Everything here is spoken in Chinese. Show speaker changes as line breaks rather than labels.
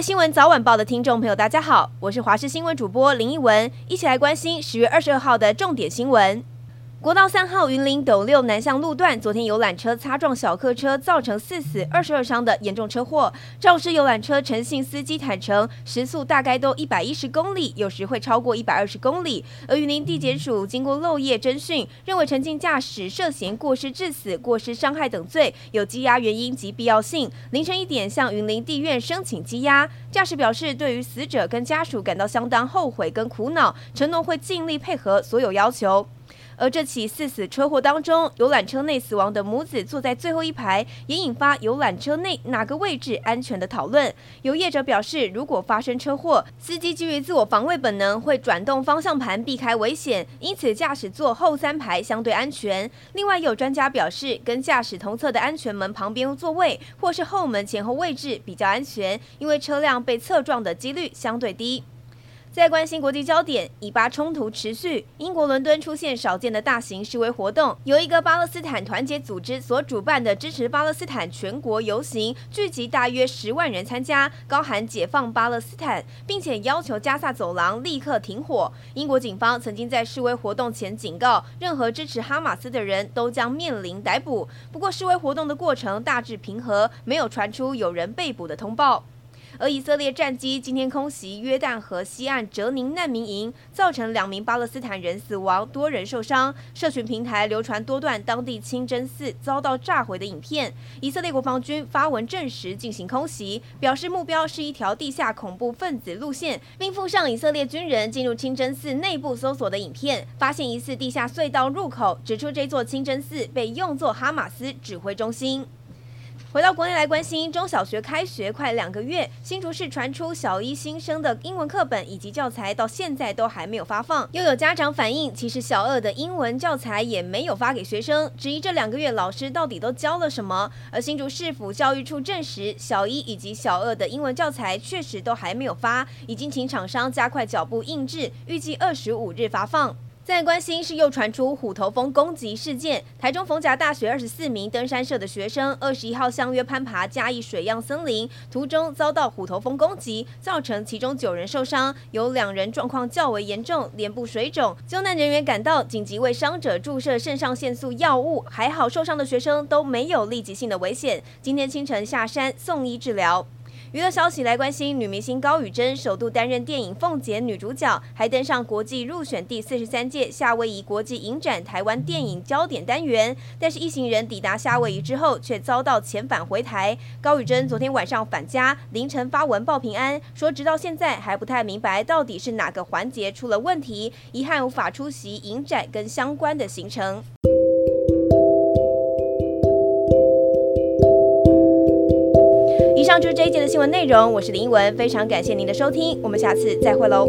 新闻早晚报的听众朋友，大家好，我是华视新闻主播林奕文，一起来关心十月二十二号的重点新闻。国道三号云林斗六南向路段，昨天游览车擦撞小客车，造成四死二十二伤的严重车祸。肇事游览车陈姓司机坦承，时速大概都一百一十公里，有时会超过一百二十公里。而云林地检署经过漏夜侦讯，认为陈姓驾驶涉嫌过失致死、过失伤害等罪，有羁押原因及必要性。凌晨一点向云林地院申请羁押。驾驶表示，对于死者跟家属感到相当后悔跟苦恼，承诺会尽力配合所有要求。而这起四死车祸当中，游览车内死亡的母子坐在最后一排，也引发游览车内哪个位置安全的讨论。有业者表示，如果发生车祸，司机基于自我防卫本能会转动方向盘避开危险，因此驾驶座后三排相对安全。另外，有专家表示，跟驾驶同侧的安全门旁边座位或是后门前后位置比较安全，因为车辆被侧撞的几率相对低。在关心国际焦点，以巴冲突持续，英国伦敦出现少见的大型示威活动，由一个巴勒斯坦团结组织所主办的支持巴勒斯坦全国游行，聚集大约十万人参加，高喊解放巴勒斯坦，并且要求加萨走廊立刻停火。英国警方曾经在示威活动前警告，任何支持哈马斯的人都将面临逮捕。不过，示威活动的过程大致平和，没有传出有人被捕的通报。而以色列战机今天空袭约旦河西岸哲宁难民营，造成两名巴勒斯坦人死亡，多人受伤。社群平台流传多段当地清真寺遭到炸毁的影片。以色列国防军发文证实进行空袭，表示目标是一条地下恐怖分子路线，并附上以色列军人进入清真寺内部搜索的影片，发现疑似地下隧道入口，指出这座清真寺被用作哈马斯指挥中心。回到国内来关心，中小学开学快两个月，新竹市传出小一新生的英文课本以及教材到现在都还没有发放。又有家长反映，其实小二的英文教材也没有发给学生，质疑这两个月老师到底都教了什么。而新竹市府教育处证实，小一以及小二的英文教材确实都还没有发，已经请厂商加快脚步印制，预计二十五日发放。在关心是又传出虎头蜂攻击事件，台中逢甲大学二十四名登山社的学生二十一号相约攀爬嘉义水漾森林，途中遭到虎头蜂攻击，造成其中九人受伤，有两人状况较为严重，脸部水肿。救难人员赶到，紧急为伤者注射肾上腺素药物，还好受伤的学生都没有立即性的危险，今天清晨下山送医治疗。娱乐消息来关心，女明星高宇珍首度担任电影《凤姐》女主角，还登上国际入选第四十三届夏威夷国际影展台湾电影焦点单元。但是一行人抵达夏威夷之后，却遭到遣返回台。高宇珍昨天晚上返家，凌晨发文报平安，说直到现在还不太明白到底是哪个环节出了问题，遗憾无法出席影展跟相关的行程。上就是这一节的新闻内容，我是林依文，非常感谢您的收听，我们下次再会喽。